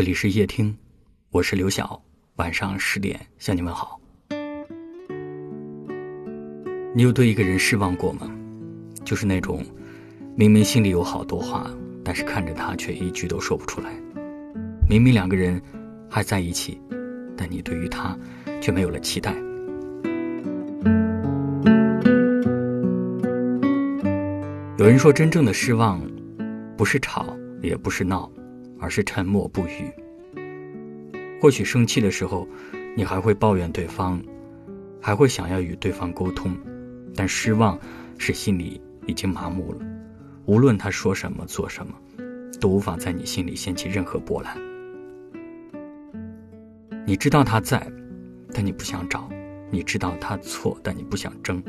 这里是夜听，我是刘晓。晚上十点向你问好。你有对一个人失望过吗？就是那种明明心里有好多话，但是看着他却一句都说不出来。明明两个人还在一起，但你对于他却没有了期待。有人说，真正的失望，不是吵，也不是闹，而是沉默不语。或许生气的时候，你还会抱怨对方，还会想要与对方沟通，但失望是心里已经麻木了。无论他说什么、做什么，都无法在你心里掀起任何波澜。你知道他在，但你不想找；你知道他错，但你不想争。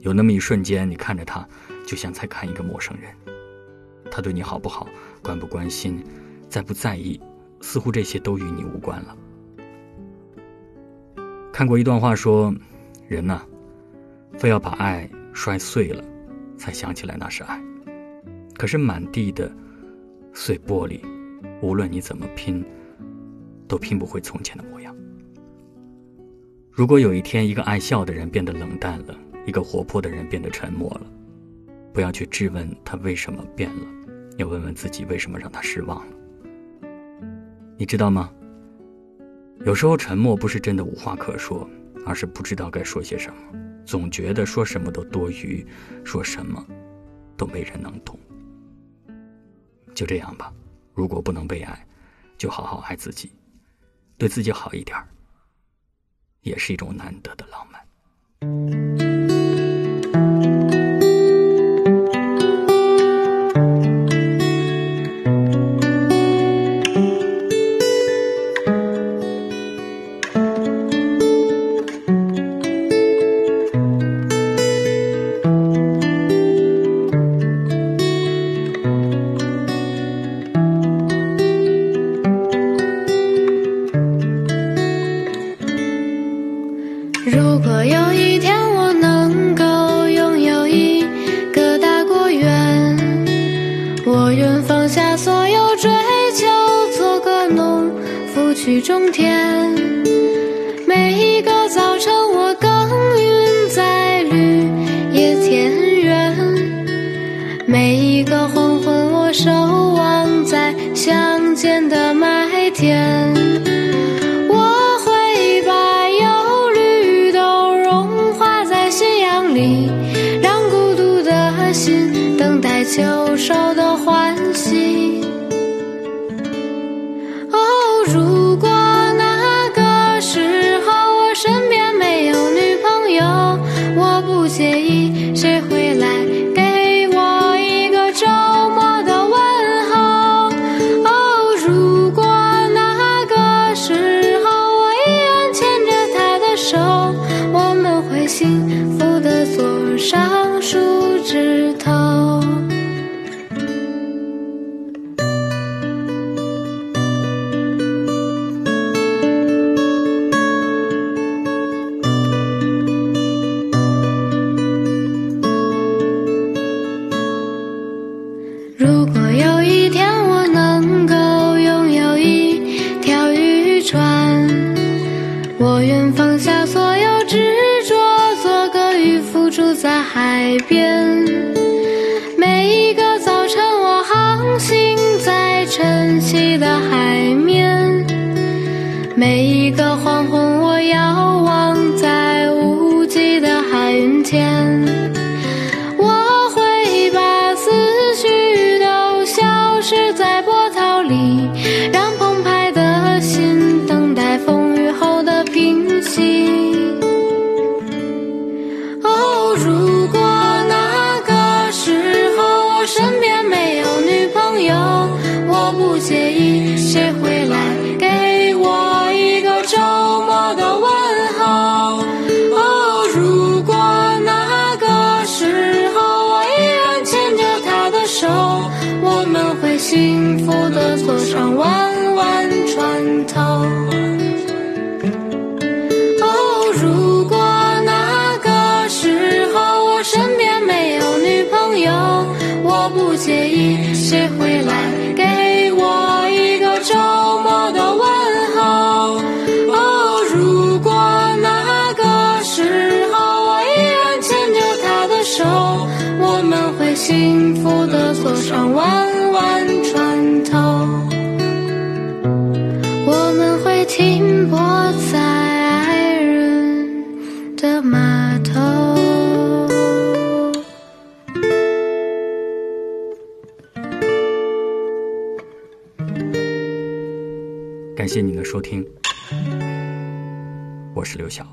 有那么一瞬间，你看着他，就像在看一个陌生人。他对你好不好，关不关心，在不在意，似乎这些都与你无关了。看过一段话说，人呐，非要把爱摔碎了，才想起来那是爱。可是满地的碎玻璃，无论你怎么拼，都拼不回从前的模样。如果有一天，一个爱笑的人变得冷淡了，一个活泼的人变得沉默了，不要去质问他为什么变了，要问问自己为什么让他失望了。你知道吗？有时候沉默不是真的无话可说，而是不知道该说些什么，总觉得说什么都多余，说什么都没人能懂。就这样吧，如果不能被爱，就好好爱自己，对自己好一点也是一种难得的浪漫。如果有一天我能够拥有一个大果园，我愿放下所有追求，做个农夫去种田。每一个早晨我耕耘在绿野田园，每一个黄昏我守望在乡间的麦田。等待秋收边。每一个早晨我航行在晨曦的海面，每一个黄昏我遥望在无际的海云间。介一谁回来给我一个周末的问候。哦，如果那个时候我依然牵着他的手，我们会幸福的坐上弯弯船头，我们会停泊在爱人的码头。感谢您的收听，我是刘晓。